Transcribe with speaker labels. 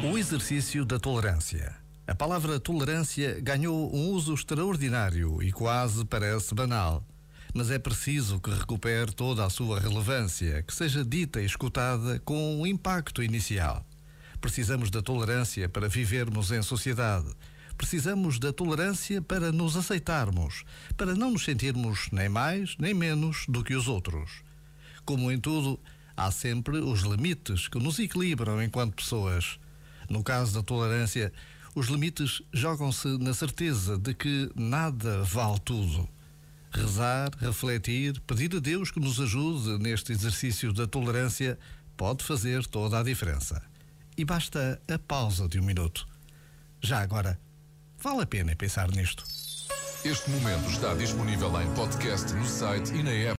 Speaker 1: O exercício da tolerância. A palavra tolerância ganhou um uso extraordinário e quase parece banal. Mas é preciso que recupere toda a sua relevância, que seja dita e escutada com um impacto inicial. Precisamos da tolerância para vivermos em sociedade. Precisamos da tolerância para nos aceitarmos, para não nos sentirmos nem mais nem menos do que os outros. Como em tudo, há sempre os limites que nos equilibram enquanto pessoas. No caso da tolerância, os limites jogam-se na certeza de que nada vale tudo. Rezar, refletir, pedir a Deus que nos ajude neste exercício da tolerância pode fazer toda a diferença. E basta a pausa de um minuto. Já agora, vale a pena pensar nisto.
Speaker 2: Este momento está disponível em podcast no site e na app.